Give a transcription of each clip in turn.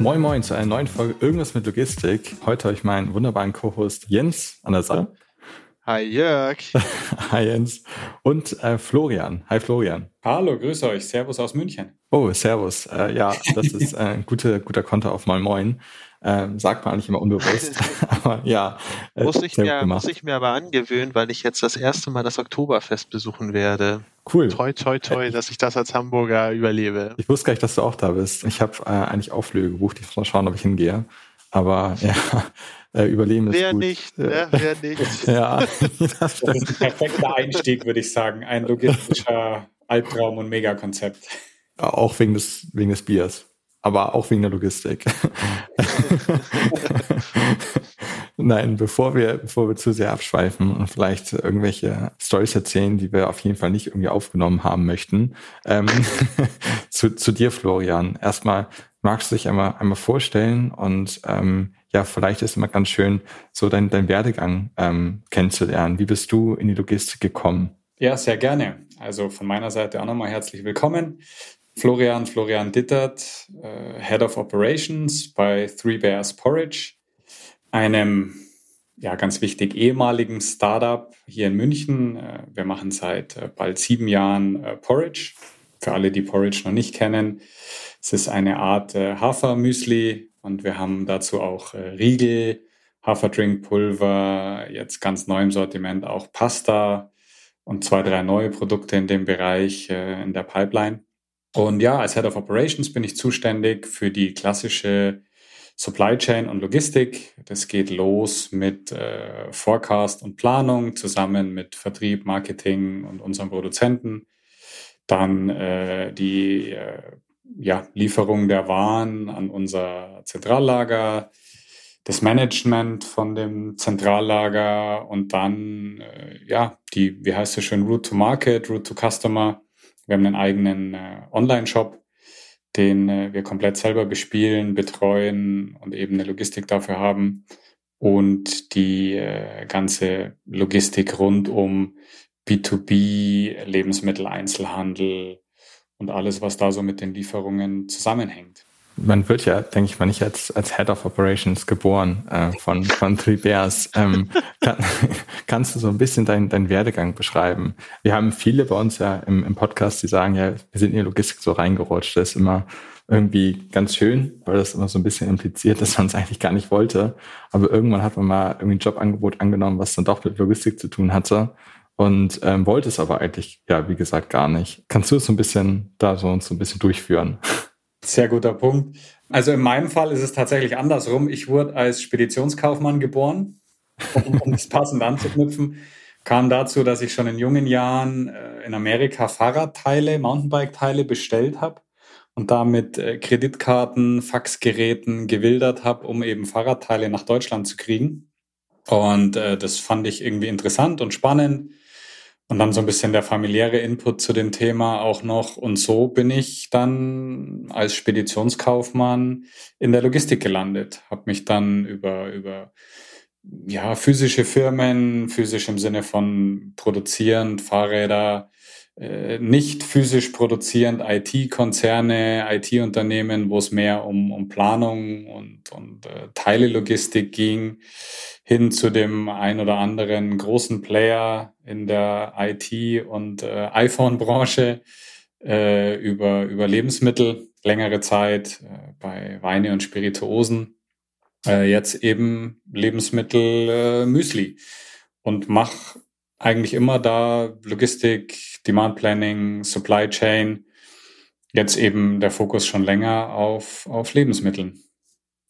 Moin Moin zu einer neuen Folge Irgendwas mit Logistik. Heute habe ich meinen wunderbaren Co-Host Jens an der Seite. Hi Jörg. Hi Jens. Und äh, Florian. Hi Florian. Hallo, grüße euch. Servus aus München. Oh, Servus. Äh, ja, das ist äh, ein guter, guter Konter auf Moin Moin. Ähm, sagt man eigentlich immer unbewusst. aber ja. Äh, muss, ich mir, muss ich mir aber angewöhnen, weil ich jetzt das erste Mal das Oktoberfest besuchen werde. Cool. Toi, toi, toi, dass ich das als Hamburger überlebe. Ich wusste gar nicht, dass du auch da bist. Ich habe äh, eigentlich Auflöge gebucht. Ich muss mal schauen, ob ich hingehe. Aber ja, äh, überleben wer ist gut. Nicht, ne? Wer nicht. ja, das, das ist ein perfekter Einstieg, würde ich sagen. Ein logistischer Albtraum und Megakonzept. Auch wegen des, wegen des Biers aber auch wegen der Logistik. Nein, bevor wir, bevor wir zu sehr abschweifen und vielleicht irgendwelche Stories erzählen, die wir auf jeden Fall nicht irgendwie aufgenommen haben möchten, ähm, zu, zu dir, Florian. Erstmal magst du dich einmal, einmal vorstellen und ähm, ja, vielleicht ist immer ganz schön, so dein, dein Werdegang ähm, kennenzulernen. Wie bist du in die Logistik gekommen? Ja, sehr gerne. Also von meiner Seite auch nochmal herzlich willkommen. Florian, Florian Dittert, äh, Head of Operations bei Three Bears Porridge, einem ja, ganz wichtig ehemaligen Startup hier in München. Äh, wir machen seit äh, bald sieben Jahren Porridge. Für alle, die Porridge noch nicht kennen, es ist eine Art Hafermüsli und wir haben dazu auch Riegel, Haferdrinkpulver, jetzt ganz neu im Sortiment auch Pasta und zwei, drei neue Produkte in dem Bereich in der Pipeline. Und ja, als Head of Operations bin ich zuständig für die klassische Supply Chain und Logistik. Das geht los mit äh, Forecast und Planung zusammen mit Vertrieb, Marketing und unseren Produzenten. Dann äh, die äh, ja, Lieferung der Waren an unser Zentrallager, das Management von dem Zentrallager und dann äh, ja die, wie heißt es schön, Route to Market, Route to Customer wir haben einen eigenen äh, Online-Shop, den äh, wir komplett selber bespielen, betreuen und eben eine Logistik dafür haben. Und die äh, ganze Logistik rund um B2B, Lebensmitteleinzelhandel und alles, was da so mit den Lieferungen zusammenhängt man wird ja, denke ich mal, nicht als, als Head of Operations geboren äh, von, von Three Bears. Ähm, kann, kannst du so ein bisschen deinen dein Werdegang beschreiben? Wir haben viele bei uns ja im, im Podcast, die sagen, ja, wir sind in die Logistik so reingerutscht. Das ist immer irgendwie ganz schön, weil das immer so ein bisschen impliziert, dass man es eigentlich gar nicht wollte. Aber irgendwann hat man mal irgendwie ein Jobangebot angenommen, was dann doch mit Logistik zu tun hatte und ähm, wollte es aber eigentlich, ja, wie gesagt, gar nicht. Kannst du es so ein bisschen da so so ein bisschen durchführen? Sehr guter Punkt. Also in meinem Fall ist es tatsächlich andersrum. Ich wurde als Speditionskaufmann geboren, um, das passend anzuknüpfen. Kam dazu, dass ich schon in jungen Jahren äh, in Amerika Fahrradteile, Mountainbike-Teile bestellt habe und damit äh, Kreditkarten, Faxgeräten gewildert habe, um eben Fahrradteile nach Deutschland zu kriegen. Und äh, das fand ich irgendwie interessant und spannend. Und dann so ein bisschen der familiäre Input zu dem Thema auch noch. Und so bin ich dann als Speditionskaufmann in der Logistik gelandet. Habe mich dann über, über ja, physische Firmen, physisch im Sinne von produzierend, Fahrräder, nicht physisch produzierend, IT-Konzerne, IT-Unternehmen, wo es mehr um, um Planung und, und äh, Teilelogistik ging, hin zu dem ein oder anderen großen Player in der IT- und äh, iPhone-Branche äh, über, über Lebensmittel längere Zeit äh, bei Weine und Spirituosen. Äh, jetzt eben Lebensmittel äh, Müsli und mach eigentlich immer da Logistik, Demand Planning, Supply Chain. Jetzt eben der Fokus schon länger auf, auf Lebensmitteln.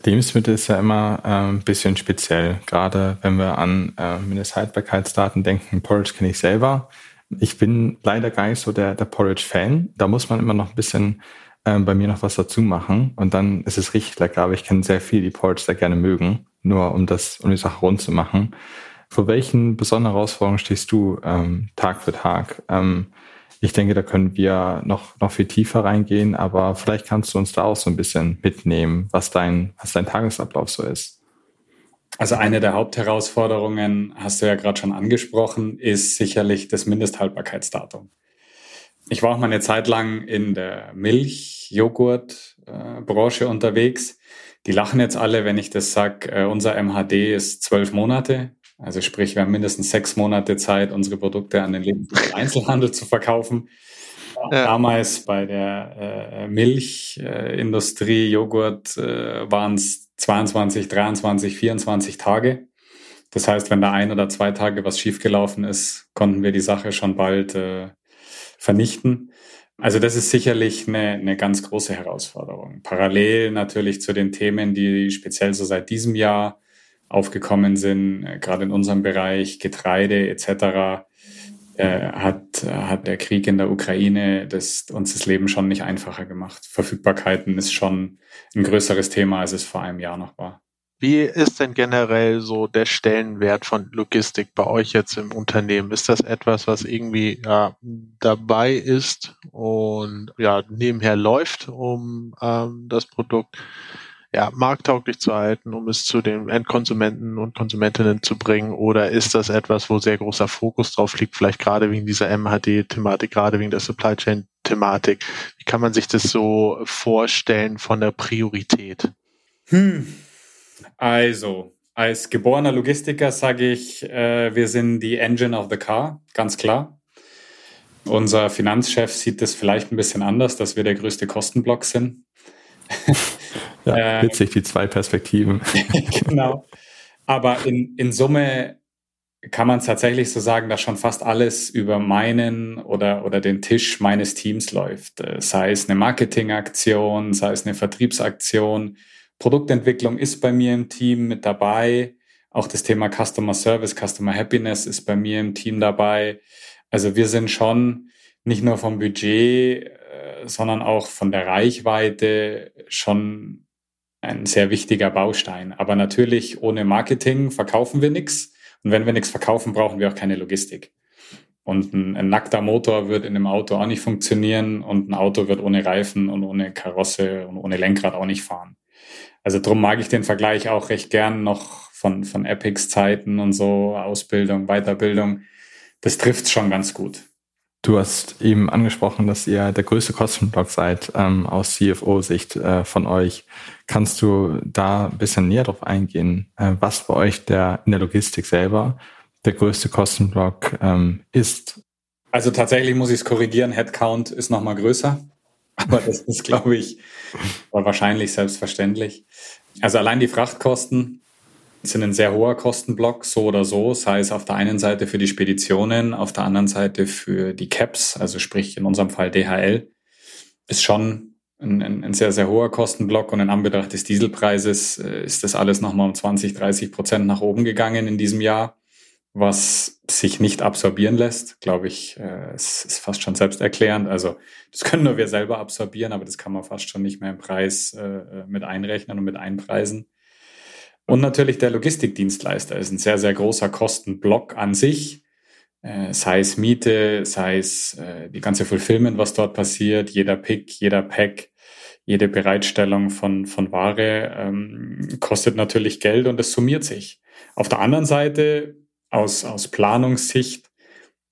Lebensmittel ist ja immer äh, ein bisschen speziell, gerade wenn wir an äh, Mindesthaltbarkeitsdaten denken. Porridge kenne ich selber. Ich bin leider gar nicht so der, der Porridge-Fan. Da muss man immer noch ein bisschen ähm, bei mir noch was dazu machen und dann ist es richtig lecker. Aber ich kenne sehr viele, die Porridge sehr gerne mögen, nur um das, um die Sache rund zu machen. Vor welchen besonderen Herausforderungen stehst du ähm, Tag für Tag? Ähm, ich denke, da können wir noch, noch viel tiefer reingehen, aber vielleicht kannst du uns da auch so ein bisschen mitnehmen, was dein, was dein Tagesablauf so ist. Also eine der Hauptherausforderungen, hast du ja gerade schon angesprochen, ist sicherlich das Mindesthaltbarkeitsdatum. Ich war auch mal eine Zeit lang in der Milch-Joghurt-Branche unterwegs. Die lachen jetzt alle, wenn ich das sage, äh, unser MHD ist zwölf Monate. Also sprich, wir haben mindestens sechs Monate Zeit, unsere Produkte an den Lebensmittel-Einzelhandel zu verkaufen. Ja. Damals bei der äh, Milchindustrie, äh, Joghurt, äh, waren es 22, 23, 24 Tage. Das heißt, wenn da ein oder zwei Tage was schiefgelaufen ist, konnten wir die Sache schon bald äh, vernichten. Also das ist sicherlich eine, eine ganz große Herausforderung. Parallel natürlich zu den Themen, die speziell so seit diesem Jahr aufgekommen sind, äh, gerade in unserem Bereich Getreide etc., äh, hat, hat der Krieg in der Ukraine das, uns das Leben schon nicht einfacher gemacht. Verfügbarkeiten ist schon ein größeres Thema, als es vor einem Jahr noch war. Wie ist denn generell so der Stellenwert von Logistik bei euch jetzt im Unternehmen? Ist das etwas, was irgendwie ja, dabei ist und ja nebenher läuft, um ähm, das Produkt ja, markttauglich zu halten, um es zu den Endkonsumenten und Konsumentinnen zu bringen? Oder ist das etwas, wo sehr großer Fokus drauf liegt, vielleicht gerade wegen dieser MHD-Thematik, gerade wegen der Supply Chain-Thematik? Wie kann man sich das so vorstellen von der Priorität? Hm. Also, als geborener Logistiker sage ich, äh, wir sind die Engine of the Car, ganz klar. Unser Finanzchef sieht das vielleicht ein bisschen anders, dass wir der größte Kostenblock sind. Ja, äh, witzig, die zwei Perspektiven. genau. Aber in, in Summe kann man es tatsächlich so sagen, dass schon fast alles über meinen oder, oder den Tisch meines Teams läuft. Äh, sei es eine Marketingaktion, sei es eine Vertriebsaktion. Produktentwicklung ist bei mir im Team mit dabei. Auch das Thema Customer Service, Customer Happiness ist bei mir im Team dabei. Also wir sind schon nicht nur vom Budget, äh, sondern auch von der Reichweite schon ein sehr wichtiger Baustein. Aber natürlich ohne Marketing verkaufen wir nichts. Und wenn wir nichts verkaufen, brauchen wir auch keine Logistik. Und ein, ein, nackter Motor wird in einem Auto auch nicht funktionieren und ein Auto wird ohne Reifen und ohne Karosse und ohne Lenkrad auch nicht fahren. Also drum mag ich den Vergleich auch recht gern noch von, von Epics Zeiten und so, Ausbildung, Weiterbildung. Das trifft schon ganz gut. Du hast eben angesprochen, dass ihr der größte Kostenblock seid ähm, aus CFO-Sicht äh, von euch. Kannst du da ein bisschen näher drauf eingehen, äh, was bei euch der, in der Logistik selber der größte Kostenblock ähm, ist? Also tatsächlich muss ich es korrigieren, Headcount ist nochmal größer, aber das ist, glaube ich, wahrscheinlich selbstverständlich. Also allein die Frachtkosten sind ein sehr hoher Kostenblock, so oder so, sei es auf der einen Seite für die Speditionen, auf der anderen Seite für die Caps, also sprich in unserem Fall DHL, ist schon ein, ein, ein sehr, sehr hoher Kostenblock und in Anbetracht des Dieselpreises äh, ist das alles nochmal um 20, 30 Prozent nach oben gegangen in diesem Jahr, was sich nicht absorbieren lässt, glaube ich, äh, es ist fast schon selbsterklärend. Also das können nur wir selber absorbieren, aber das kann man fast schon nicht mehr im Preis äh, äh mit einrechnen und mit einpreisen. Und natürlich der Logistikdienstleister ist ein sehr, sehr großer Kostenblock an sich. Äh, sei es Miete, sei es äh, die ganze Fulfillment, was dort passiert, jeder Pick, jeder Pack, jede Bereitstellung von, von Ware ähm, kostet natürlich Geld und es summiert sich. Auf der anderen Seite, aus, aus Planungssicht,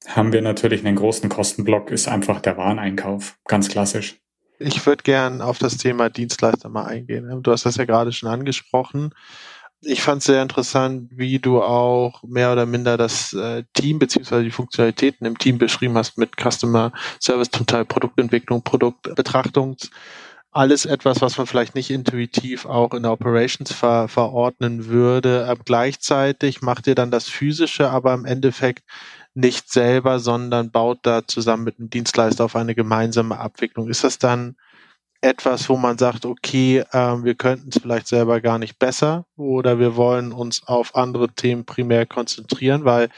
haben wir natürlich einen großen Kostenblock, ist einfach der Wareneinkauf, ganz klassisch. Ich würde gern auf das Thema Dienstleister mal eingehen. Du hast das ja gerade schon angesprochen ich fand es sehr interessant, wie du auch mehr oder minder das äh, Team beziehungsweise die Funktionalitäten im Team beschrieben hast mit Customer Service, zum Teil Produktentwicklung, Produktbetrachtung. Alles etwas, was man vielleicht nicht intuitiv auch in der Operations ver verordnen würde. Aber gleichzeitig macht ihr dann das Physische, aber im Endeffekt nicht selber, sondern baut da zusammen mit einem Dienstleister auf eine gemeinsame Abwicklung. Ist das dann etwas, wo man sagt, okay, äh, wir könnten es vielleicht selber gar nicht besser oder wir wollen uns auf andere Themen primär konzentrieren, weil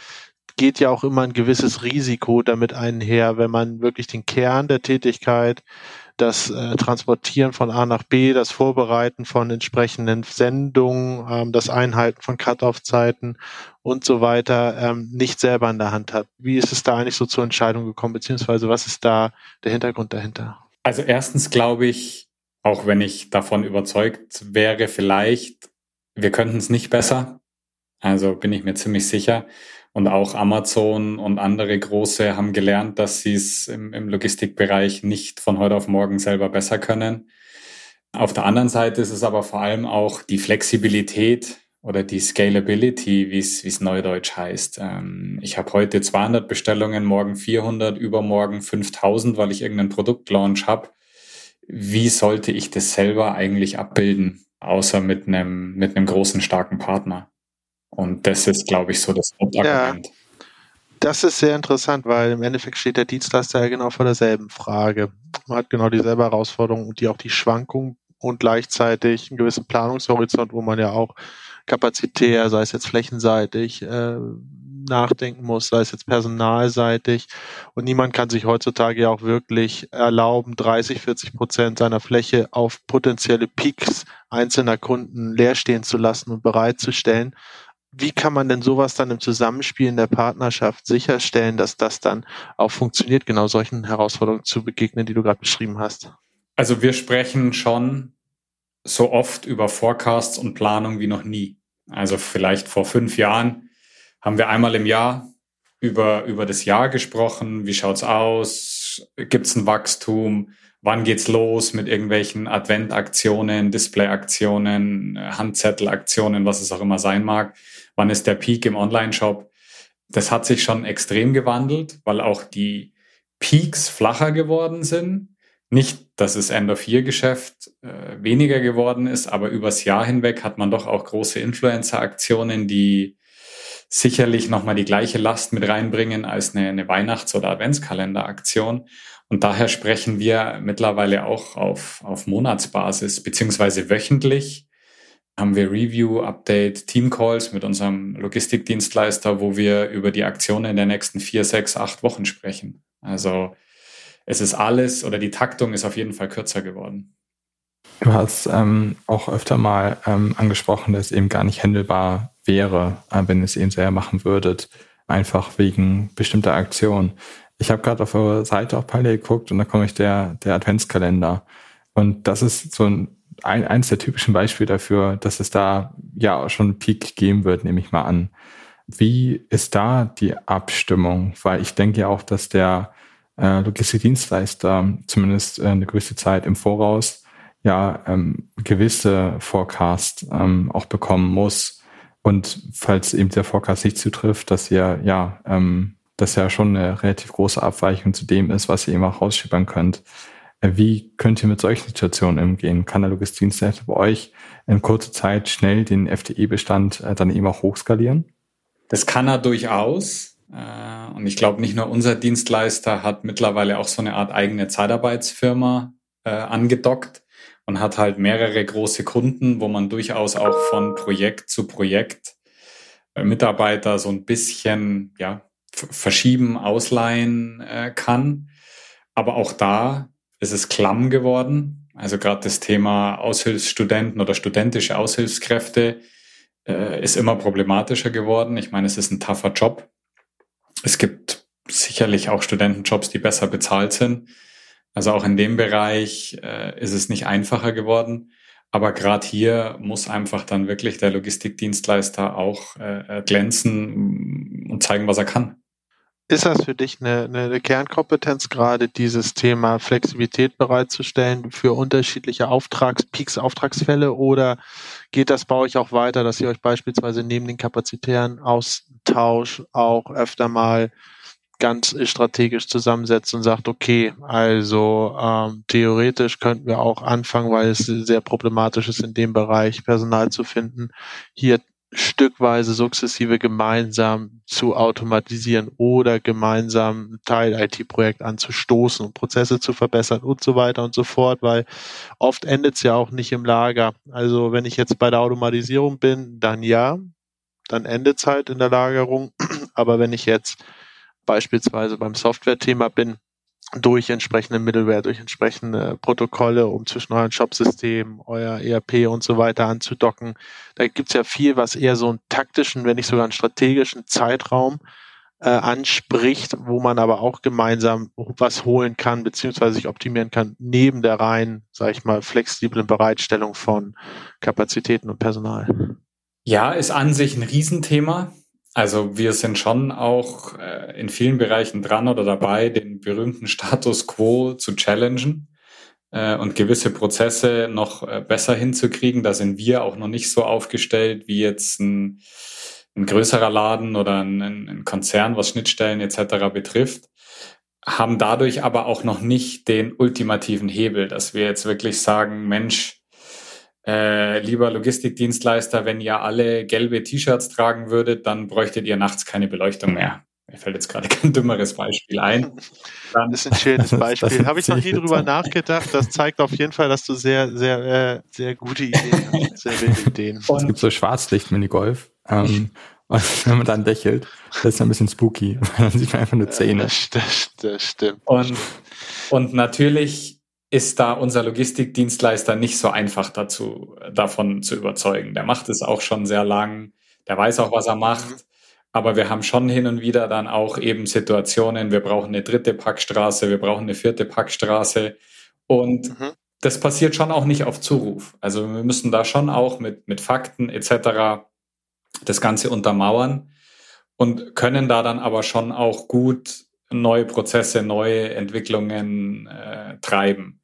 geht ja auch immer ein gewisses Risiko damit einher, wenn man wirklich den Kern der Tätigkeit das äh, Transportieren von A nach B, das Vorbereiten von entsprechenden Sendungen, ähm, das Einhalten von Cut-off-Zeiten und so weiter ähm, nicht selber in der Hand hat. Wie ist es da eigentlich so zur Entscheidung gekommen, beziehungsweise was ist da der Hintergrund dahinter? Also erstens glaube ich, auch wenn ich davon überzeugt wäre, vielleicht, wir könnten es nicht besser. Also bin ich mir ziemlich sicher. Und auch Amazon und andere große haben gelernt, dass sie es im, im Logistikbereich nicht von heute auf morgen selber besser können. Auf der anderen Seite ist es aber vor allem auch die Flexibilität oder die Scalability, wie es neudeutsch heißt. Ähm, ich habe heute 200 Bestellungen, morgen 400, übermorgen 5000, weil ich irgendeinen Produktlaunch habe. Wie sollte ich das selber eigentlich abbilden, außer mit einem mit großen starken Partner? Und das ist, glaube ich, so das Hauptargument. Ja, das ist sehr interessant, weil im Endeffekt steht der Dienstleister ja genau vor derselben Frage. Man hat genau dieselbe Herausforderung und die auch die Schwankung und gleichzeitig einen gewissen Planungshorizont, wo man ja auch kapazitär, sei es jetzt flächenseitig, äh, nachdenken muss, sei es jetzt personalseitig. Und niemand kann sich heutzutage ja auch wirklich erlauben, 30, 40 Prozent seiner Fläche auf potenzielle Peaks einzelner Kunden leer stehen zu lassen und bereitzustellen wie kann man denn sowas dann im Zusammenspiel in der Partnerschaft sicherstellen, dass das dann auch funktioniert, genau solchen Herausforderungen zu begegnen, die du gerade beschrieben hast? Also wir sprechen schon so oft über Forecasts und Planung wie noch nie. Also vielleicht vor fünf Jahren haben wir einmal im Jahr über, über das Jahr gesprochen. Wie schaut's aus? Gibt's ein Wachstum? Wann geht's los mit irgendwelchen Adventaktionen, Displayaktionen, Handzettelaktionen, was es auch immer sein mag? wann ist der Peak im Online-Shop. Das hat sich schon extrem gewandelt, weil auch die Peaks flacher geworden sind. Nicht, dass das End-of-Year-Geschäft äh, weniger geworden ist, aber übers Jahr hinweg hat man doch auch große Influencer-Aktionen, die sicherlich nochmal die gleiche Last mit reinbringen als eine, eine Weihnachts- oder Adventskalender-Aktion. Und daher sprechen wir mittlerweile auch auf, auf Monatsbasis beziehungsweise wöchentlich haben wir Review, Update, Team Calls mit unserem Logistikdienstleister, wo wir über die Aktionen der nächsten vier, sechs, acht Wochen sprechen. Also es ist alles oder die Taktung ist auf jeden Fall kürzer geworden. Du hast ähm, auch öfter mal ähm, angesprochen, dass es eben gar nicht handelbar wäre, äh, wenn es eben selber machen würdet, einfach wegen bestimmter Aktionen. Ich habe gerade auf eurer Seite auch parallel geguckt und da komme ich der, der Adventskalender. Und das ist so ein ein, eines der typischen Beispiele dafür, dass es da ja auch schon einen Peak geben wird, nehme ich mal an. Wie ist da die Abstimmung? Weil ich denke ja auch, dass der äh, Logistikdienstleister zumindest äh, eine gewisse Zeit im Voraus ja ähm, gewisse Forecast ähm, auch bekommen muss. Und falls eben der Forecast nicht zutrifft, dass ihr ja ähm, das ja schon eine relativ große Abweichung zu dem ist, was ihr eben auch rausschippern könnt. Wie könnt ihr mit solchen Situationen umgehen? Kann der Logistikdienstleister bei euch in kurzer Zeit schnell den FTE-Bestand äh, dann eben auch hochskalieren? Das kann er durchaus. Äh, und ich glaube, nicht nur unser Dienstleister hat mittlerweile auch so eine Art eigene Zeitarbeitsfirma äh, angedockt und hat halt mehrere große Kunden, wo man durchaus auch von Projekt zu Projekt Mitarbeiter so ein bisschen ja, verschieben, ausleihen kann. Aber auch da es ist klamm geworden. Also gerade das Thema Aushilfsstudenten oder studentische Aushilfskräfte äh, ist immer problematischer geworden. Ich meine, es ist ein tougher Job. Es gibt sicherlich auch Studentenjobs, die besser bezahlt sind. Also auch in dem Bereich äh, ist es nicht einfacher geworden. Aber gerade hier muss einfach dann wirklich der Logistikdienstleister auch äh, glänzen und zeigen, was er kann. Ist das für dich eine, eine Kernkompetenz, gerade dieses Thema Flexibilität bereitzustellen für unterschiedliche Auftragspeaks, Auftragsfälle oder geht das bei euch auch weiter, dass ihr euch beispielsweise neben den kapazitären Austausch auch öfter mal ganz strategisch zusammensetzt und sagt, okay, also ähm, theoretisch könnten wir auch anfangen, weil es sehr problematisch ist, in dem Bereich Personal zu finden, hier stückweise sukzessive gemeinsam zu automatisieren oder gemeinsam ein Teil-IT-Projekt anzustoßen und Prozesse zu verbessern und so weiter und so fort, weil oft endet es ja auch nicht im Lager. Also wenn ich jetzt bei der Automatisierung bin, dann ja, dann endet es halt in der Lagerung. Aber wenn ich jetzt beispielsweise beim Software-Thema bin, durch entsprechende Middleware, durch entsprechende Protokolle, um zwischen euren Shop-Systemen, euer ERP und so weiter anzudocken. Da gibt's ja viel, was eher so einen taktischen, wenn nicht sogar einen strategischen Zeitraum äh, anspricht, wo man aber auch gemeinsam was holen kann, beziehungsweise sich optimieren kann, neben der rein, sage ich mal, flexiblen Bereitstellung von Kapazitäten und Personal. Ja, ist an sich ein Riesenthema. Also wir sind schon auch äh, in vielen Bereichen dran oder dabei, den berühmten Status quo zu challengen äh, und gewisse Prozesse noch äh, besser hinzukriegen. Da sind wir auch noch nicht so aufgestellt wie jetzt ein, ein größerer Laden oder ein, ein Konzern, was Schnittstellen etc. betrifft haben dadurch aber auch noch nicht den ultimativen Hebel, dass wir jetzt wirklich sagen, Mensch, äh, lieber Logistikdienstleister, wenn ihr alle gelbe T-Shirts tragen würdet, dann bräuchtet ihr nachts keine Beleuchtung mehr. Mir fällt jetzt gerade kein dümmeres Beispiel ein. Dann das ist ein schönes Beispiel. Habe ich noch nie drüber nachgedacht. Das zeigt auf jeden Fall, dass du sehr, sehr, äh, sehr gute Ideen hast. Sehr gute Ideen. Und es gibt so Schwarzlicht-Minigolf. Ähm, und wenn man dann lächelt, das ist ein bisschen spooky. Dann sieht man einfach nur Zähne. Das, das, das stimmt. Und, und natürlich ist da unser Logistikdienstleister nicht so einfach dazu, davon zu überzeugen. Der macht es auch schon sehr lang, der weiß auch, was er macht. Mhm. Aber wir haben schon hin und wieder dann auch eben Situationen, wir brauchen eine dritte Packstraße, wir brauchen eine vierte Packstraße. Und mhm. das passiert schon auch nicht auf Zuruf. Also wir müssen da schon auch mit, mit Fakten etc. das Ganze untermauern und können da dann aber schon auch gut neue Prozesse, neue Entwicklungen äh, treiben.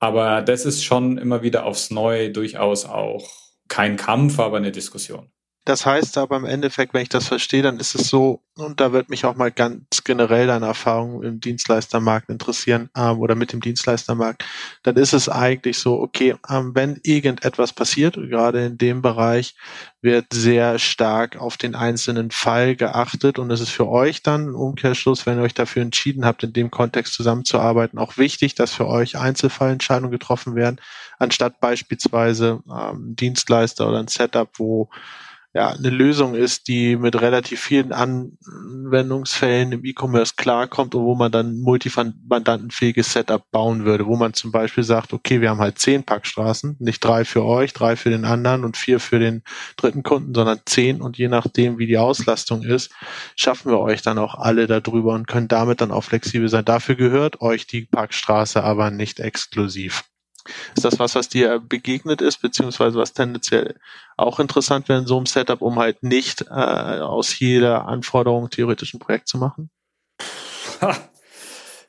Aber das ist schon immer wieder aufs Neue durchaus auch kein Kampf, aber eine Diskussion. Das heißt aber im Endeffekt, wenn ich das verstehe, dann ist es so, und da wird mich auch mal ganz generell deine Erfahrung im Dienstleistermarkt interessieren ähm, oder mit dem Dienstleistermarkt, dann ist es eigentlich so, okay, ähm, wenn irgendetwas passiert, gerade in dem Bereich, wird sehr stark auf den einzelnen Fall geachtet und es ist für euch dann Umkehrschluss, wenn ihr euch dafür entschieden habt, in dem Kontext zusammenzuarbeiten, auch wichtig, dass für euch Einzelfallentscheidungen getroffen werden, anstatt beispielsweise ähm, Dienstleister oder ein Setup, wo ja, eine Lösung ist, die mit relativ vielen Anwendungsfällen im E-Commerce klarkommt und wo man dann multimandantenfähiges Setup bauen würde, wo man zum Beispiel sagt, okay, wir haben halt zehn Packstraßen, nicht drei für euch, drei für den anderen und vier für den dritten Kunden, sondern zehn und je nachdem, wie die Auslastung ist, schaffen wir euch dann auch alle darüber und können damit dann auch flexibel sein. Dafür gehört euch die Packstraße aber nicht exklusiv. Ist das was, was dir begegnet ist, beziehungsweise was tendenziell auch interessant wäre in so einem Setup, um halt nicht äh, aus jeder Anforderung theoretisch ein Projekt zu machen?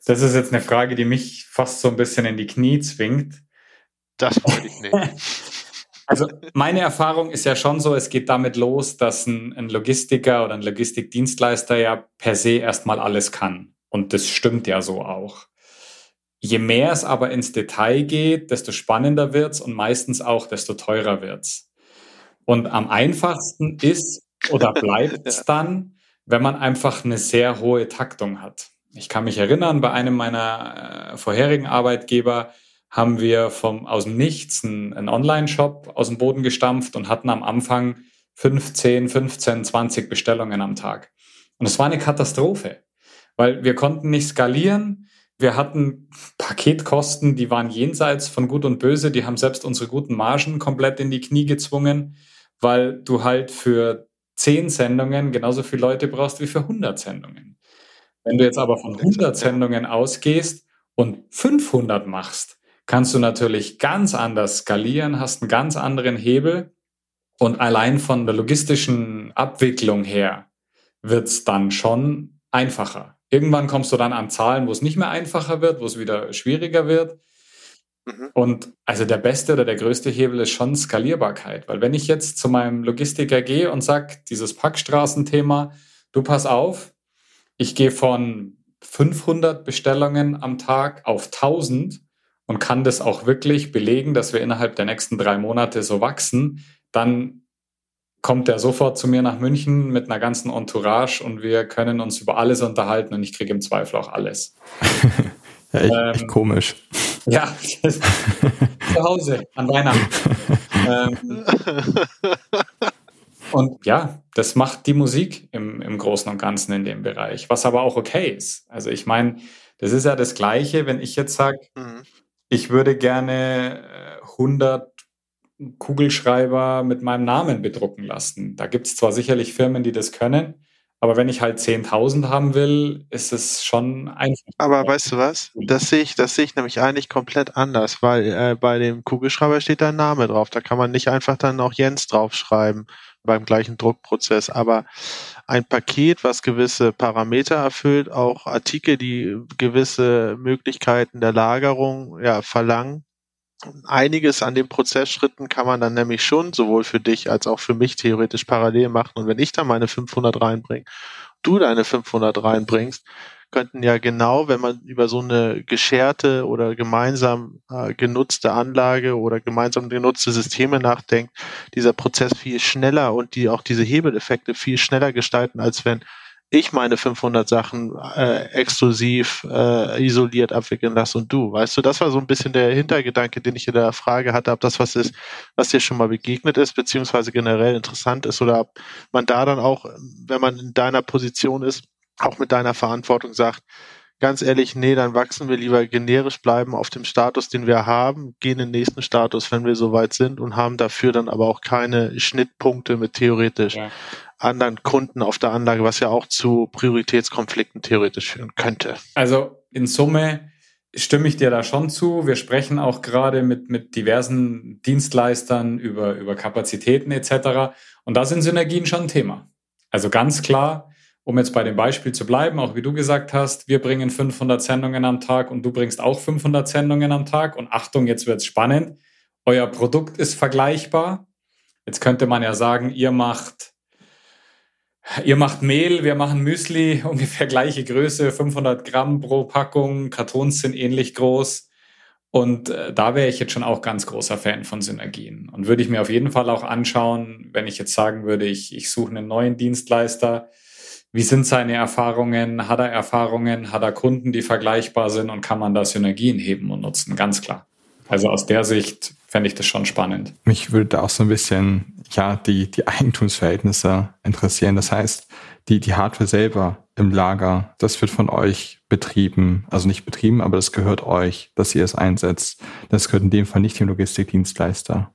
Das ist jetzt eine Frage, die mich fast so ein bisschen in die Knie zwingt. Das wollte ich nicht. Also meine Erfahrung ist ja schon so, es geht damit los, dass ein, ein Logistiker oder ein Logistikdienstleister ja per se erstmal alles kann. Und das stimmt ja so auch. Je mehr es aber ins Detail geht, desto spannender wird's und meistens auch, desto teurer wird's. Und am einfachsten ist oder bleibt es dann, wenn man einfach eine sehr hohe Taktung hat. Ich kann mich erinnern, bei einem meiner äh, vorherigen Arbeitgeber haben wir vom, aus dem Nichts einen, einen Online-Shop aus dem Boden gestampft und hatten am Anfang 15, 15, 20 Bestellungen am Tag. Und es war eine Katastrophe, weil wir konnten nicht skalieren. Wir hatten Paketkosten, die waren jenseits von Gut und Böse. Die haben selbst unsere guten Margen komplett in die Knie gezwungen, weil du halt für zehn Sendungen genauso viele Leute brauchst wie für 100 Sendungen. Wenn du jetzt aber von 100 Sendungen ausgehst und 500 machst, kannst du natürlich ganz anders skalieren, hast einen ganz anderen Hebel und allein von der logistischen Abwicklung her wird's dann schon einfacher. Irgendwann kommst du dann an Zahlen, wo es nicht mehr einfacher wird, wo es wieder schwieriger wird. Mhm. Und also der beste oder der größte Hebel ist schon Skalierbarkeit. Weil wenn ich jetzt zu meinem Logistiker gehe und sage, dieses Packstraßenthema, du pass auf, ich gehe von 500 Bestellungen am Tag auf 1000 und kann das auch wirklich belegen, dass wir innerhalb der nächsten drei Monate so wachsen, dann kommt er sofort zu mir nach München mit einer ganzen Entourage und wir können uns über alles unterhalten und ich kriege im Zweifel auch alles. ja, echt, ähm, echt komisch. Ja, zu Hause an Weihnachten. ähm, und ja, das macht die Musik im, im Großen und Ganzen in dem Bereich, was aber auch okay ist. Also ich meine, Das ist ja das Gleiche, wenn ich jetzt sage, mhm. ich würde gerne 100 äh, Kugelschreiber mit meinem Namen bedrucken lassen. Da gibt es zwar sicherlich Firmen, die das können, aber wenn ich halt 10.000 haben will, ist es schon einfach. Aber weißt du was? Das sehe ich, das sehe ich nämlich eigentlich komplett anders, weil äh, bei dem Kugelschreiber steht dein Name drauf. Da kann man nicht einfach dann auch Jens draufschreiben beim gleichen Druckprozess. Aber ein Paket, was gewisse Parameter erfüllt, auch Artikel, die gewisse Möglichkeiten der Lagerung ja, verlangen, einiges an den Prozessschritten kann man dann nämlich schon sowohl für dich als auch für mich theoretisch parallel machen. Und wenn ich da meine 500 reinbringe, du deine 500 reinbringst, könnten ja genau, wenn man über so eine gescherte oder gemeinsam äh, genutzte Anlage oder gemeinsam genutzte Systeme nachdenkt, dieser Prozess viel schneller und die auch diese Hebeleffekte viel schneller gestalten, als wenn ich meine 500 Sachen äh, exklusiv äh, isoliert abwickeln lasse und du. Weißt du, das war so ein bisschen der Hintergedanke, den ich in der Frage hatte, ob das was ist, was dir schon mal begegnet ist, beziehungsweise generell interessant ist oder ob man da dann auch, wenn man in deiner Position ist, auch mit deiner Verantwortung sagt, ganz ehrlich, nee, dann wachsen wir lieber generisch bleiben auf dem Status, den wir haben, gehen in den nächsten Status, wenn wir soweit sind und haben dafür dann aber auch keine Schnittpunkte mit theoretisch ja anderen Kunden auf der Anlage, was ja auch zu Prioritätskonflikten theoretisch führen könnte. Also in Summe stimme ich dir da schon zu. Wir sprechen auch gerade mit, mit diversen Dienstleistern über, über Kapazitäten etc. Und da sind Synergien schon ein Thema. Also ganz klar, um jetzt bei dem Beispiel zu bleiben, auch wie du gesagt hast, wir bringen 500 Sendungen am Tag und du bringst auch 500 Sendungen am Tag. Und Achtung, jetzt wird's spannend. Euer Produkt ist vergleichbar. Jetzt könnte man ja sagen, ihr macht Ihr macht Mehl, wir machen Müsli, ungefähr gleiche Größe, 500 Gramm pro Packung, Kartons sind ähnlich groß. Und äh, da wäre ich jetzt schon auch ganz großer Fan von Synergien. Und würde ich mir auf jeden Fall auch anschauen, wenn ich jetzt sagen würde, ich, ich suche einen neuen Dienstleister. Wie sind seine Erfahrungen? Hat er Erfahrungen? Hat er Kunden, die vergleichbar sind? Und kann man da Synergien heben und nutzen? Ganz klar. Also aus der Sicht fände ich das schon spannend. Mich würde auch so ein bisschen ja die, die Eigentumsverhältnisse interessieren. Das heißt, die, die Hardware selber im Lager, das wird von euch betrieben, also nicht betrieben, aber das gehört euch, dass ihr es einsetzt. Das gehört in dem Fall nicht dem Logistikdienstleister.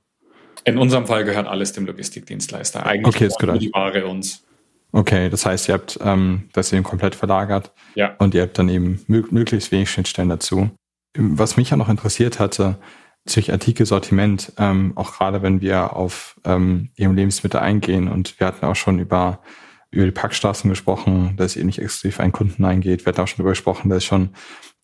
In unserem Fall gehört alles dem Logistikdienstleister. Eigentlich okay, das gehört die Ware uns. Okay, das heißt, ihr habt ähm, das eben komplett verlagert ja. und ihr habt dann eben möglichst wenig Schnittstellen dazu. Was mich ja noch interessiert hatte, bezüglich Artikelsortiment, ähm, auch gerade wenn wir auf ähm, eben Lebensmittel eingehen und wir hatten auch schon über über die Packstraßen gesprochen, dass ihr nicht exklusiv einen Kunden eingeht. Wir hatten auch schon darüber gesprochen, dass es schon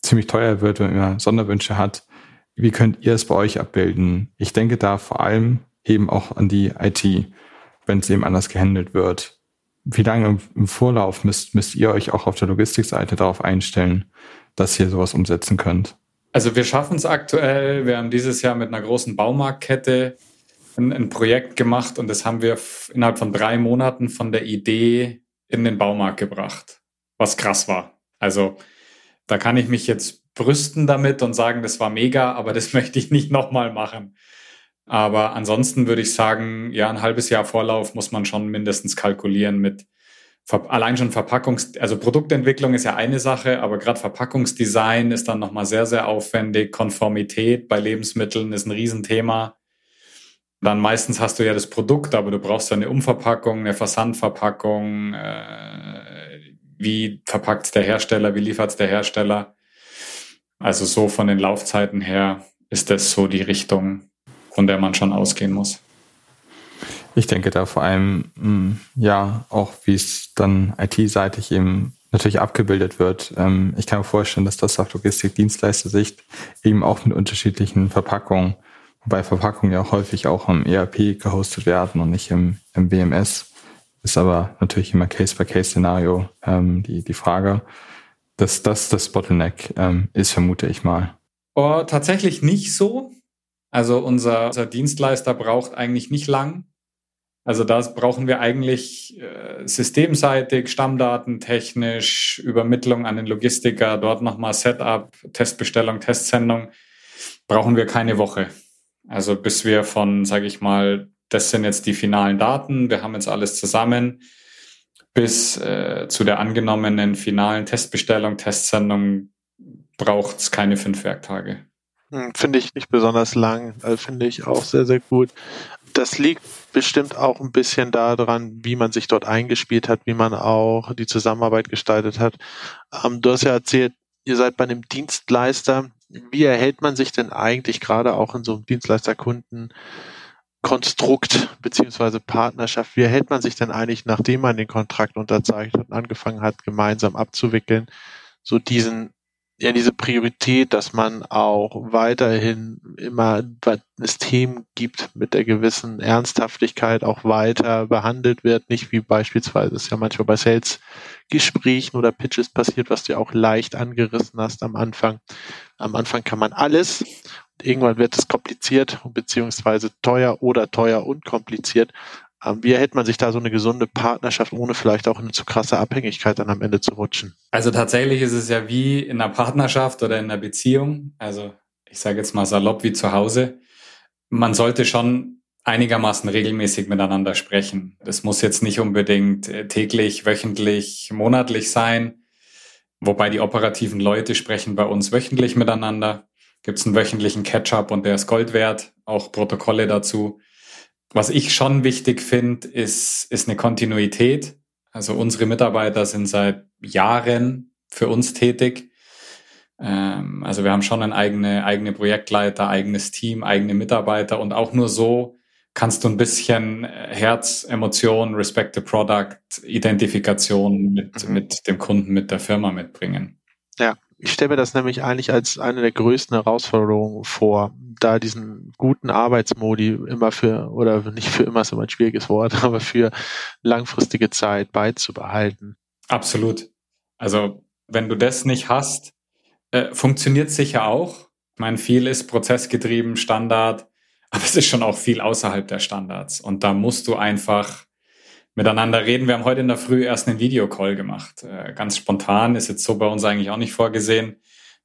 ziemlich teuer wird, wenn man Sonderwünsche hat. Wie könnt ihr es bei euch abbilden? Ich denke da vor allem eben auch an die IT, wenn es eben anders gehandelt wird. Wie lange im Vorlauf müsst, müsst ihr euch auch auf der Logistikseite darauf einstellen, dass ihr sowas umsetzen könnt? Also wir schaffen es aktuell. Wir haben dieses Jahr mit einer großen Baumarktkette ein, ein, Projekt gemacht und das haben wir innerhalb von drei Monaten von der Idee in den Baumarkt gebracht, was krass war. Also da kann ich mich jetzt brüsten damit und sagen, das war mega, aber das möchte ich nicht nochmal machen. Aber ansonsten würde ich sagen, ja, ein halbes Jahr Vorlauf muss man schon mindestens kalkulieren mit allein schon Verpackungs, also Produktentwicklung ist ja eine Sache, aber gerade Verpackungsdesign ist dann nochmal sehr, sehr aufwendig. Konformität bei Lebensmitteln ist ein Riesenthema. Dann meistens hast du ja das Produkt, aber du brauchst ja eine Umverpackung, eine Versandverpackung. Äh, wie verpackt der Hersteller, wie liefert der Hersteller? Also so von den Laufzeiten her ist das so die Richtung, von der man schon ausgehen muss. Ich denke da vor allem, hm, ja, auch wie es dann IT-seitig eben natürlich abgebildet wird. Ähm, ich kann mir vorstellen, dass das auf Logistik-Dienstleister-Sicht eben auch mit unterschiedlichen Verpackungen, wobei Verpackungen ja häufig auch im ERP gehostet werden und nicht im, im WMS. Ist aber natürlich immer Case-by-Case-Szenario ähm, die, die Frage. Dass das das Bottleneck ähm, ist, vermute ich mal. Oh, tatsächlich nicht so. Also unser, unser Dienstleister braucht eigentlich nicht lang, also das brauchen wir eigentlich äh, systemseitig, stammdatentechnisch, Übermittlung an den Logistiker, dort nochmal Setup, Testbestellung, Testsendung, brauchen wir keine Woche. Also bis wir von, sage ich mal, das sind jetzt die finalen Daten, wir haben jetzt alles zusammen, bis äh, zu der angenommenen finalen Testbestellung, Testsendung braucht es keine fünf Werktage. Hm, finde ich nicht besonders lang, also finde ich auch sehr, sehr gut. Das liegt bestimmt auch ein bisschen daran, wie man sich dort eingespielt hat, wie man auch die Zusammenarbeit gestaltet hat. Ähm, du hast ja erzählt, ihr seid bei einem Dienstleister. Wie erhält man sich denn eigentlich gerade auch in so einem Dienstleisterkunden Konstrukt beziehungsweise Partnerschaft, wie erhält man sich denn eigentlich, nachdem man den Kontrakt unterzeichnet und angefangen hat, gemeinsam abzuwickeln, so diesen ja diese Priorität, dass man auch weiterhin immer es Themen gibt mit der gewissen Ernsthaftigkeit auch weiter behandelt wird, nicht wie beispielsweise es ja manchmal bei Sales-Gesprächen oder Pitches passiert, was du ja auch leicht angerissen hast am Anfang. Am Anfang kann man alles. Irgendwann wird es kompliziert beziehungsweise teuer oder teuer und kompliziert. Ähm, wie erhält man sich da so eine gesunde Partnerschaft, ohne vielleicht auch eine zu krasse Abhängigkeit dann am Ende zu rutschen? Also tatsächlich ist es ja wie in einer Partnerschaft oder in einer Beziehung. Also ich sage jetzt mal salopp wie zu Hause. Man sollte schon einigermaßen regelmäßig miteinander sprechen. Das muss jetzt nicht unbedingt äh, täglich, wöchentlich, monatlich sein. Wobei die operativen Leute sprechen bei uns wöchentlich miteinander. Gibt es einen wöchentlichen Catch-up und der ist Gold wert. Auch Protokolle dazu. Was ich schon wichtig finde, ist, ist eine Kontinuität. Also unsere Mitarbeiter sind seit Jahren für uns tätig. Ähm, also wir haben schon eine eigene, eigene Projektleiter, eigenes Team, eigene Mitarbeiter und auch nur so kannst du ein bisschen Herz, Emotion, Respect the Product, Identifikation mit, mhm. mit dem Kunden, mit der Firma mitbringen. Ja, ich stelle mir das nämlich eigentlich als eine der größten Herausforderungen vor, da diesen guten Arbeitsmodi immer für, oder nicht für immer ist immer ein schwieriges Wort, aber für langfristige Zeit beizubehalten. Absolut. Also wenn du das nicht hast, äh, funktioniert sicher auch. Ich meine, viel ist prozessgetrieben, Standard, aber es ist schon auch viel außerhalb der Standards. Und da musst du einfach miteinander reden. Wir haben heute in der Früh erst einen Videocall gemacht. Äh, ganz spontan, ist jetzt so bei uns eigentlich auch nicht vorgesehen.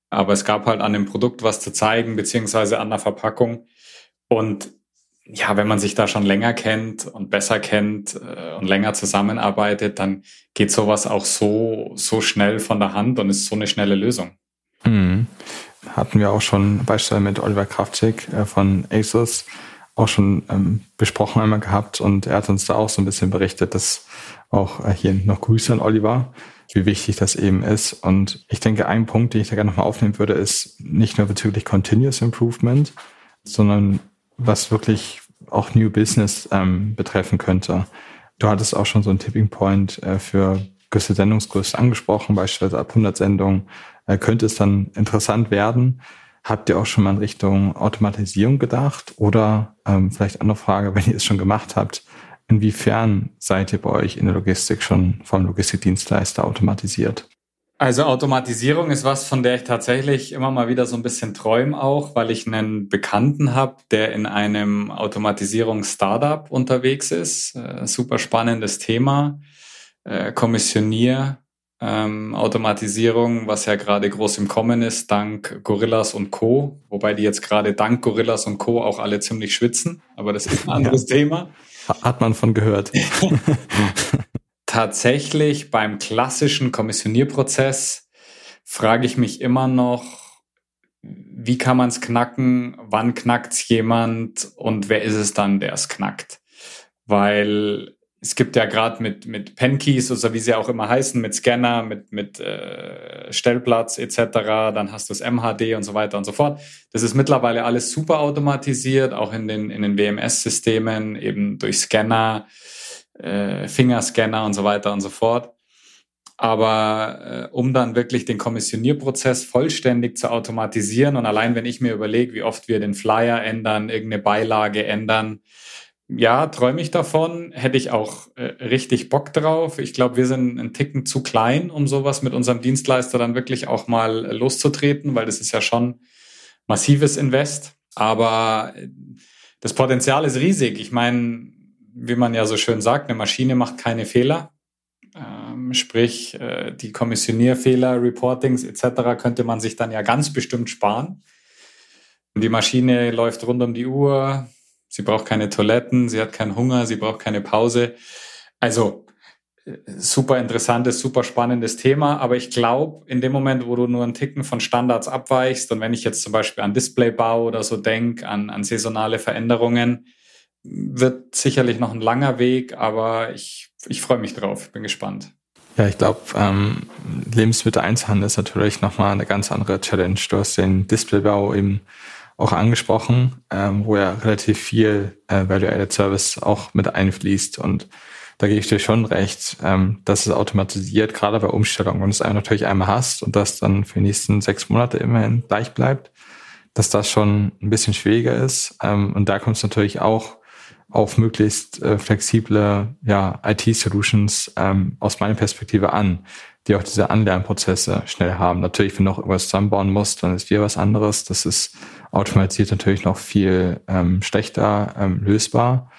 Aber es gab halt an dem Produkt was zu zeigen, beziehungsweise an der Verpackung. Und ja, wenn man sich da schon länger kennt und besser kennt äh, und länger zusammenarbeitet, dann geht sowas auch so, so schnell von der Hand und ist so eine schnelle Lösung. Mhm. Hatten wir auch schon beispielsweise mit Oliver Kraftschick äh, von ASUS auch schon ähm, besprochen einmal gehabt und er hat uns da auch so ein bisschen berichtet, dass auch äh, hier noch Grüße an Oliver, wie wichtig das eben ist. Und ich denke, ein Punkt, den ich da gerne nochmal aufnehmen würde, ist nicht nur bezüglich Continuous Improvement, sondern was wirklich auch New Business ähm, betreffen könnte. Du hattest auch schon so einen Tipping Point äh, für gewisse Sendungsgröße angesprochen, beispielsweise ab 100 Sendungen äh, könnte es dann interessant werden. Habt ihr auch schon mal in Richtung Automatisierung gedacht? Oder ähm, vielleicht andere Frage, wenn ihr es schon gemacht habt, Inwiefern seid ihr bei euch in der Logistik schon vom Logistikdienstleister automatisiert? Also Automatisierung ist was, von der ich tatsächlich immer mal wieder so ein bisschen träume auch, weil ich einen Bekannten habe, der in einem Automatisierungs-Startup unterwegs ist. Äh, super spannendes Thema. Äh, Kommissionier, ähm, Automatisierung, was ja gerade groß im Kommen ist, dank Gorillas und Co. Wobei die jetzt gerade dank Gorillas und Co. auch alle ziemlich schwitzen, aber das ist ein anderes ja. Thema. Hat man von gehört. Tatsächlich beim klassischen Kommissionierprozess frage ich mich immer noch, wie kann man es knacken, wann knackt es jemand und wer ist es dann, der es knackt? Weil es gibt ja gerade mit, mit Penkeys oder wie sie auch immer heißen, mit Scanner, mit, mit äh, Stellplatz etc., dann hast du das MHD und so weiter und so fort. Das ist mittlerweile alles super automatisiert, auch in den, in den WMS-Systemen, eben durch Scanner, äh, Fingerscanner und so weiter und so fort. Aber äh, um dann wirklich den Kommissionierprozess vollständig zu automatisieren und allein wenn ich mir überlege, wie oft wir den Flyer ändern, irgendeine Beilage ändern, ja, träume ich davon, hätte ich auch äh, richtig Bock drauf. Ich glaube, wir sind einen Ticken zu klein, um sowas mit unserem Dienstleister dann wirklich auch mal äh, loszutreten, weil das ist ja schon massives Invest. Aber äh, das Potenzial ist riesig. Ich meine, wie man ja so schön sagt, eine Maschine macht keine Fehler. Ähm, sprich, äh, die Kommissionierfehler, Reportings etc. könnte man sich dann ja ganz bestimmt sparen. Die Maschine läuft rund um die Uhr, Sie braucht keine Toiletten, sie hat keinen Hunger, sie braucht keine Pause. Also super interessantes, super spannendes Thema. Aber ich glaube, in dem Moment, wo du nur einen Ticken von Standards abweichst und wenn ich jetzt zum Beispiel an Displaybau oder so denke, an, an saisonale Veränderungen, wird sicherlich noch ein langer Weg, aber ich, ich freue mich drauf, bin gespannt. Ja, ich glaube, ähm, Lebensmittel-Einzelhandel ist natürlich nochmal eine ganz andere Challenge. Du hast den Displaybau eben auch angesprochen, ähm, wo ja relativ viel äh, Value-Added Service auch mit einfließt und da gebe ich dir schon recht, ähm, dass es automatisiert, gerade bei Umstellungen, wenn du es natürlich einmal hast und das dann für die nächsten sechs Monate immerhin gleich bleibt, dass das schon ein bisschen schwieriger ist. Ähm, und da kommt es natürlich auch auf möglichst äh, flexible ja, IT-Solutions ähm, aus meiner Perspektive an, die auch diese Anlernprozesse schnell haben. Natürlich, wenn du noch irgendwas zusammenbauen musst, dann ist wieder was anderes. Das ist automatisiert natürlich noch viel ähm, schlechter ähm, lösbar.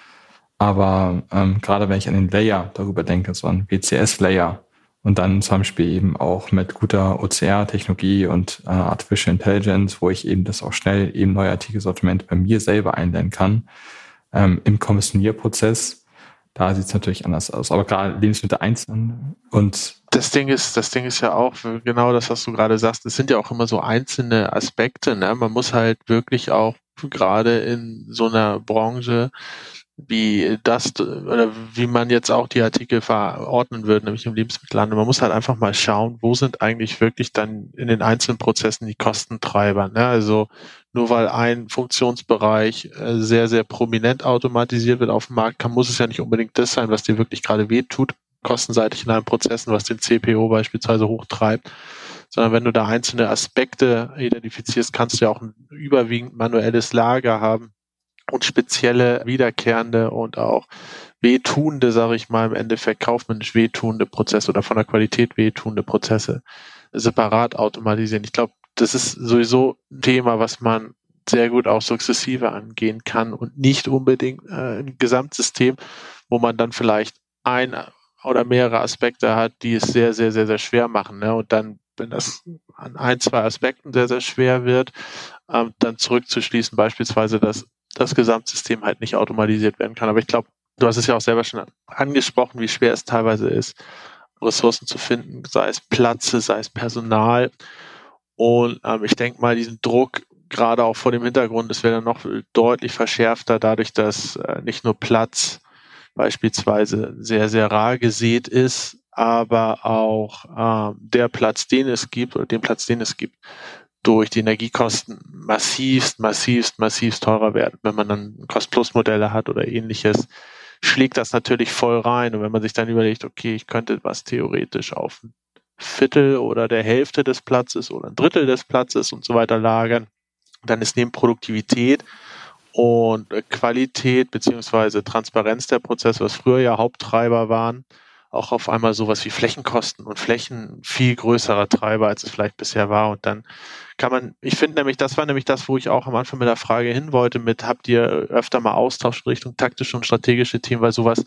Aber ähm, gerade wenn ich an den Layer darüber denke, so ein WCS-Layer und dann zum Beispiel eben auch mit guter OCR-Technologie und äh, Artificial Intelligence, wo ich eben das auch schnell eben neuartige Sortiment bei mir selber einlernen kann, ähm, im Kommissionierprozess, da sieht es natürlich anders aus. Aber gerade Lebensmittel einzeln und das Ding ist, das Ding ist ja auch genau das, was du gerade sagst. Es sind ja auch immer so einzelne Aspekte. Ne? Man muss halt wirklich auch gerade in so einer Branche wie das oder wie man jetzt auch die Artikel verordnen würde, nämlich im Lebensmittelhandel. Man muss halt einfach mal schauen, wo sind eigentlich wirklich dann in den einzelnen Prozessen die Kostentreiber. Ne? Also nur weil ein Funktionsbereich äh, sehr, sehr prominent automatisiert wird auf dem Markt, kann, muss es ja nicht unbedingt das sein, was dir wirklich gerade wehtut, kostenseitig in einem Prozessen, was den CPO beispielsweise hochtreibt sondern wenn du da einzelne Aspekte identifizierst, kannst du ja auch ein überwiegend manuelles Lager haben, und spezielle, wiederkehrende und auch wehtuende, sage ich mal, im Endeffekt kaufmännisch wehtuende Prozesse oder von der Qualität wehtuende Prozesse separat automatisieren. Ich glaube, das ist sowieso ein Thema, was man sehr gut auch sukzessive angehen kann und nicht unbedingt äh, ein Gesamtsystem, wo man dann vielleicht ein oder mehrere Aspekte hat, die es sehr, sehr, sehr, sehr schwer machen. Ne? Und dann, wenn das an ein, zwei Aspekten sehr, sehr schwer wird, ähm, dann zurückzuschließen, beispielsweise, dass das Gesamtsystem halt nicht automatisiert werden kann. Aber ich glaube, du hast es ja auch selber schon angesprochen, wie schwer es teilweise ist, Ressourcen zu finden, sei es Platze, sei es Personal. Und ähm, ich denke mal, diesen Druck, gerade auch vor dem Hintergrund, es wäre dann noch deutlich verschärfter, dadurch, dass äh, nicht nur Platz beispielsweise sehr, sehr rar gesät ist, aber auch ähm, der Platz, den es gibt, oder den Platz, den es gibt, durch die Energiekosten massivst, massivst, massivst teurer werden. Wenn man dann Cost-Plus-Modelle hat oder ähnliches, schlägt das natürlich voll rein. Und wenn man sich dann überlegt, okay, ich könnte was theoretisch auf Viertel oder der Hälfte des Platzes oder ein Drittel des Platzes und so weiter lagern, dann ist neben Produktivität und Qualität beziehungsweise Transparenz der Prozesse, was früher ja Haupttreiber waren, auch auf einmal sowas wie Flächenkosten und Flächen viel größerer Treiber, als es vielleicht bisher war. Und dann kann man, ich finde nämlich, das war nämlich das, wo ich auch am Anfang mit der Frage hin wollte, mit habt ihr öfter mal Austausch in Richtung taktische und strategische Themen, weil sowas,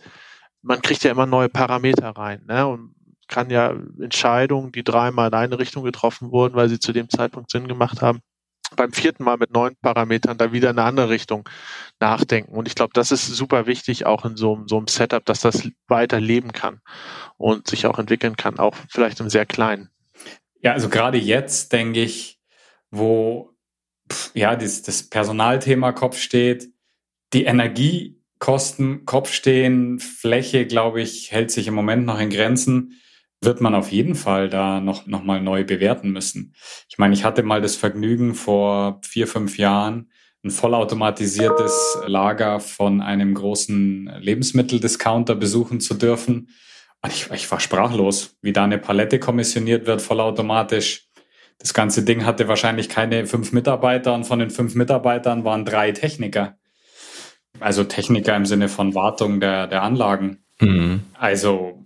man kriegt ja immer neue Parameter rein, ne? Und kann ja Entscheidungen, die dreimal in eine Richtung getroffen wurden, weil sie zu dem Zeitpunkt Sinn gemacht haben, beim vierten Mal mit neuen Parametern da wieder in eine andere Richtung nachdenken. Und ich glaube, das ist super wichtig auch in so, so einem Setup, dass das weiter leben kann und sich auch entwickeln kann, auch vielleicht im sehr kleinen. Ja, also gerade jetzt denke ich, wo ja das, das Personalthema Kopf steht, die Energiekosten Kopf stehen, Fläche, glaube ich, hält sich im Moment noch in Grenzen wird man auf jeden Fall da noch, noch mal neu bewerten müssen. Ich meine, ich hatte mal das Vergnügen vor vier, fünf Jahren, ein vollautomatisiertes Lager von einem großen Lebensmitteldiscounter besuchen zu dürfen. Und ich, ich war sprachlos, wie da eine Palette kommissioniert wird, vollautomatisch. Das ganze Ding hatte wahrscheinlich keine fünf Mitarbeiter und von den fünf Mitarbeitern waren drei Techniker. Also Techniker im Sinne von Wartung der, der Anlagen. Mhm. Also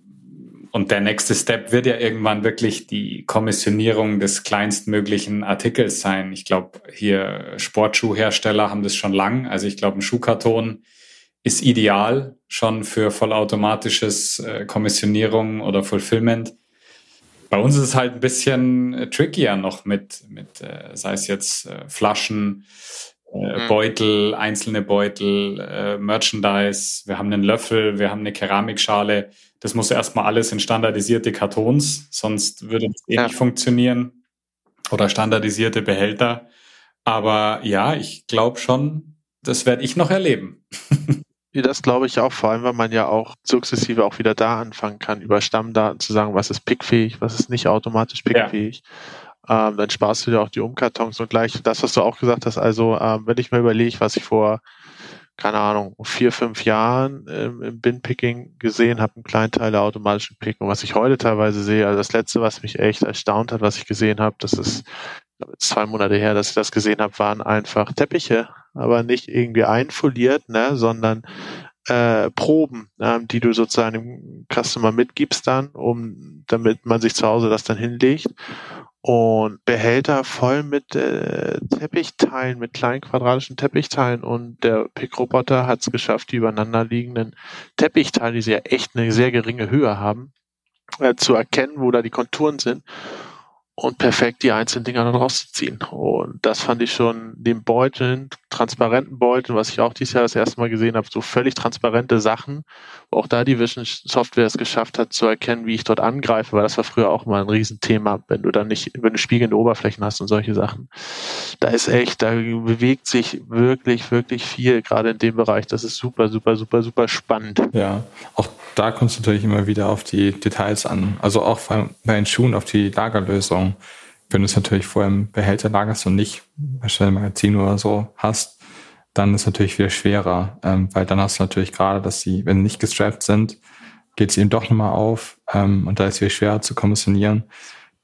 und der nächste Step wird ja irgendwann wirklich die Kommissionierung des kleinstmöglichen Artikels sein. Ich glaube, hier Sportschuhhersteller haben das schon lang. Also ich glaube, ein Schuhkarton ist ideal schon für vollautomatisches äh, Kommissionierung oder Fulfillment. Bei uns ist es halt ein bisschen äh, trickier noch mit, mit äh, sei es jetzt äh, Flaschen, äh, mhm. Beutel, einzelne Beutel, äh, Merchandise, wir haben einen Löffel, wir haben eine Keramikschale. Das muss erstmal alles in standardisierte Kartons, sonst würde das eh ja. nicht funktionieren. Oder standardisierte Behälter. Aber ja, ich glaube schon, das werde ich noch erleben. Das glaube ich auch, vor allem, weil man ja auch sukzessive auch wieder da anfangen kann, über Stammdaten zu sagen, was ist pickfähig, was ist nicht automatisch pickfähig. Ja. Ähm, dann sparst du dir auch die Umkartons und gleich das, was du auch gesagt hast. Also, ähm, wenn ich mir überlege, was ich vor, keine Ahnung, vier, fünf Jahren ähm, im Bin-Picking gesehen habe, einen kleinen Teil der automatischen Pick was ich heute teilweise sehe, also das letzte, was mich echt erstaunt hat, was ich gesehen habe, das ist zwei Monate her, dass ich das gesehen habe, waren einfach Teppiche, aber nicht irgendwie einfoliert, ne, sondern äh, Proben, äh, die du sozusagen dem Customer mitgibst dann, um damit man sich zu Hause das dann hinlegt. Und Behälter voll mit äh, Teppichteilen, mit kleinen quadratischen Teppichteilen. Und der Pickroboter hat es geschafft, die übereinander liegenden Teppichteile, die sie ja echt eine sehr geringe Höhe haben, äh, zu erkennen, wo da die Konturen sind und perfekt die einzelnen Dinger dann rauszuziehen. Und das fand ich schon den Beuteln, transparenten Beuteln, was ich auch dieses Jahr das erste Mal gesehen habe, so völlig transparente Sachen, wo auch da die Vision Software es geschafft hat zu erkennen, wie ich dort angreife, weil das war früher auch mal ein Riesenthema, wenn du dann nicht, wenn du spiegelnde Oberflächen hast und solche Sachen. Da ist echt, da bewegt sich wirklich, wirklich viel, gerade in dem Bereich. Das ist super, super, super, super spannend. Ja, auch da kommt es natürlich immer wieder auf die Details an. Also auch bei den Schuhen auf die Lagerlösung. Wenn du es natürlich vorher im Behälter lagerst und nicht ein Magazin oder so hast, dann ist es natürlich viel schwerer, ähm, weil dann hast du natürlich gerade, dass sie, wenn sie nicht gestrappt sind, geht es eben doch nochmal auf ähm, und da ist es viel schwerer zu kommissionieren.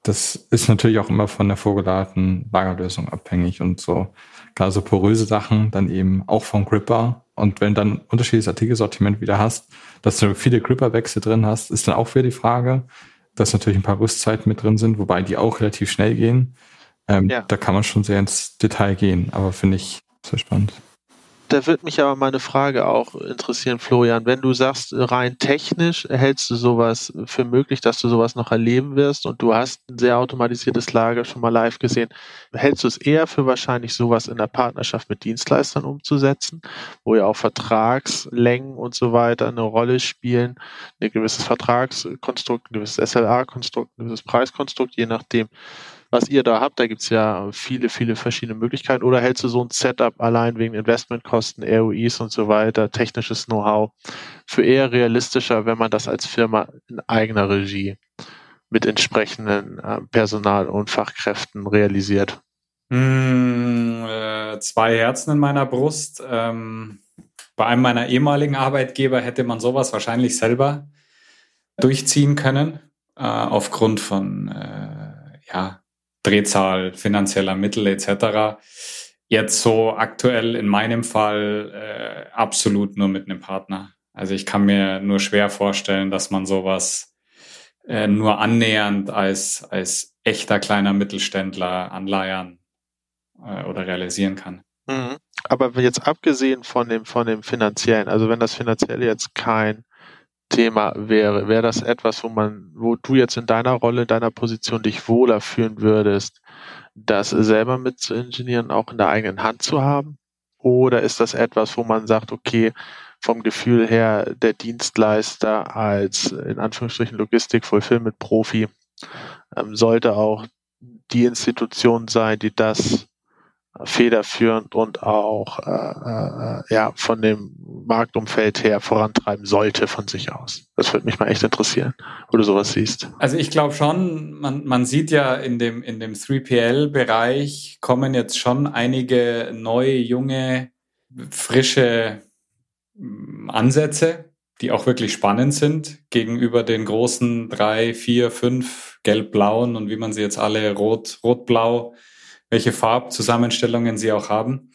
Das ist natürlich auch immer von der vorgelagerten Lagerlösung abhängig und so. Gerade so poröse Sachen dann eben auch vom Gripper. Und wenn dann unterschiedliches Artikelsortiment wieder hast, dass du viele Gripperwechsel drin hast, ist dann auch wieder die Frage, dass natürlich ein paar Rüstzeiten mit drin sind, wobei die auch relativ schnell gehen. Ähm, ja. Da kann man schon sehr ins Detail gehen, aber finde ich sehr spannend da wird mich aber meine Frage auch interessieren, Florian. Wenn du sagst, rein technisch hältst du sowas für möglich, dass du sowas noch erleben wirst und du hast ein sehr automatisiertes Lager schon mal live gesehen, hältst du es eher für wahrscheinlich, sowas in der Partnerschaft mit Dienstleistern umzusetzen, wo ja auch Vertragslängen und so weiter eine Rolle spielen, ein gewisses Vertragskonstrukt, ein gewisses SLA-Konstrukt, ein gewisses Preiskonstrukt, je nachdem, was ihr da habt. Da gibt es ja viele, viele verschiedene Möglichkeiten. Oder hältst du so ein Setup allein wegen Investmentkosten, ROIs und so weiter, technisches Know-how für eher realistischer, wenn man das als Firma in eigener Regie mit entsprechenden äh, Personal und Fachkräften realisiert? Mm, äh, zwei Herzen in meiner Brust. Ähm, bei einem meiner ehemaligen Arbeitgeber hätte man sowas wahrscheinlich selber durchziehen können, äh, aufgrund von ja, Drehzahl finanzieller Mittel etc. Jetzt so aktuell in meinem Fall äh, absolut nur mit einem Partner. Also ich kann mir nur schwer vorstellen, dass man sowas äh, nur annähernd als, als echter kleiner Mittelständler anleiern äh, oder realisieren kann. Mhm. Aber jetzt abgesehen von dem, von dem finanziellen, also wenn das finanziell jetzt kein Thema wäre, wäre das etwas, wo man, wo du jetzt in deiner Rolle, deiner Position dich wohler fühlen würdest, das selber mit zu ingenieren, auch in der eigenen Hand zu haben? Oder ist das etwas, wo man sagt, okay, vom Gefühl her, der Dienstleister als in Anführungsstrichen Logistik Fulfillment Profi ähm, sollte auch die Institution sein, die das federführend und auch äh, äh, ja von dem Marktumfeld her vorantreiben sollte von sich aus. Das würde mich mal echt interessieren, wo du sowas siehst. Also ich glaube schon, man, man sieht ja in dem, in dem 3PL-Bereich kommen jetzt schon einige neue, junge, frische mm, Ansätze, die auch wirklich spannend sind gegenüber den großen drei, vier, fünf gelb-blauen und wie man sie jetzt alle rot, rot-blau welche Farbzusammenstellungen sie auch haben.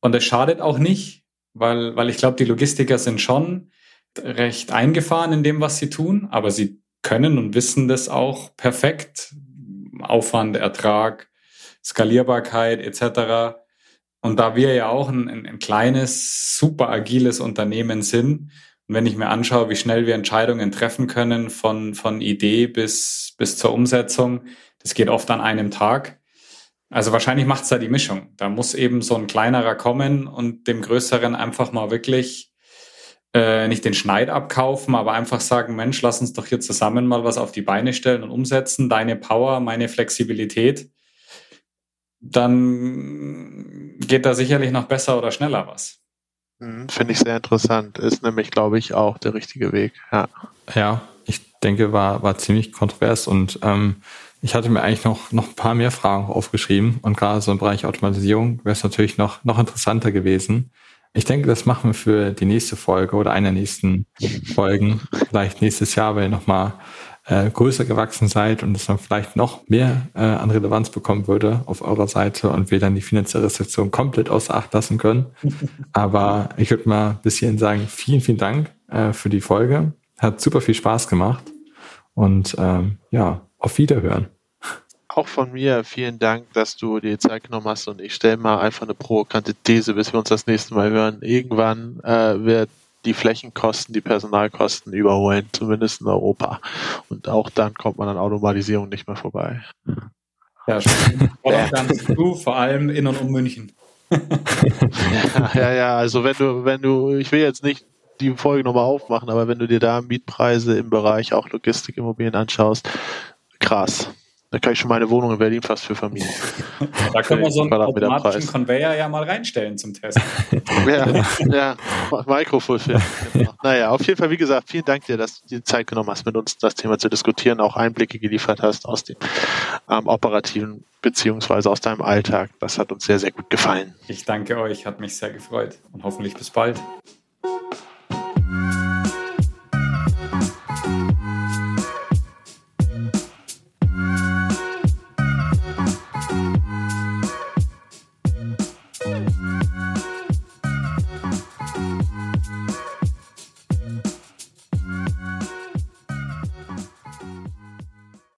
Und es schadet auch nicht, weil, weil ich glaube, die Logistiker sind schon recht eingefahren in dem, was sie tun, aber sie können und wissen das auch perfekt. Aufwand, Ertrag, Skalierbarkeit etc. Und da wir ja auch ein, ein, ein kleines, super agiles Unternehmen sind, und wenn ich mir anschaue, wie schnell wir Entscheidungen treffen können von, von Idee bis, bis zur Umsetzung, das geht oft an einem Tag, Also wahrscheinlich macht es da die Mischung. Da muss eben so ein kleinerer kommen und dem größeren einfach mal wirklich äh, nicht den Schneid abkaufen, aber einfach sagen, Mensch, lass uns doch hier zusammen mal was auf die Beine stellen und umsetzen. Deine Power, meine Flexibilität. Dann geht da sicherlich noch besser oder schneller was. Mhm, finde ich sehr interessant. Ist nämlich, glaube ich, auch der richtige Weg. Ja, ja ich denke, war, war ziemlich kontrovers und ähm, ich hatte mir eigentlich noch, noch ein paar mehr Fragen aufgeschrieben und gerade so im Bereich Automatisierung wäre es natürlich noch, noch interessanter gewesen. Ich denke, das machen wir für die nächste Folge oder einer nächsten Folgen. Vielleicht nächstes Jahr, wenn ihr nochmal äh, größer gewachsen seid und es dann vielleicht noch mehr äh, an Relevanz bekommen würde auf eurer Seite und wir dann die finanzielle Sektion komplett außer Acht lassen können. Aber ich würde mal bis hierhin sagen, vielen, vielen Dank äh, für die Folge. Hat super viel Spaß gemacht. Und ähm, ja, auf Wiederhören. Auch von mir vielen Dank, dass du dir Zeit genommen hast und ich stelle mal einfach eine provokante These, bis wir uns das nächste Mal hören. Irgendwann äh, wird die Flächenkosten, die Personalkosten überholen, zumindest in Europa. Und auch dann kommt man an Automatisierung nicht mehr vorbei. Ja, stimmt. ganz du, vor allem in und um München. ja, ja, ja, also wenn du, wenn du, ich will jetzt nicht die Folge nochmal aufmachen, aber wenn du dir da Mietpreise im Bereich auch Logistikimmobilien anschaust, krass. Da kann ich schon meine Wohnung in Berlin fast für vermieten. Da können wir so einen automatischen Conveyor ja mal reinstellen zum Testen. ja, ja, Microfulfill. Genau. Naja, auf jeden Fall, wie gesagt, vielen Dank dir, dass du dir Zeit genommen hast, mit uns das Thema zu diskutieren, auch Einblicke geliefert hast aus dem ähm, operativen beziehungsweise aus deinem Alltag. Das hat uns sehr, sehr gut gefallen. Ich danke euch, hat mich sehr gefreut und hoffentlich bis bald.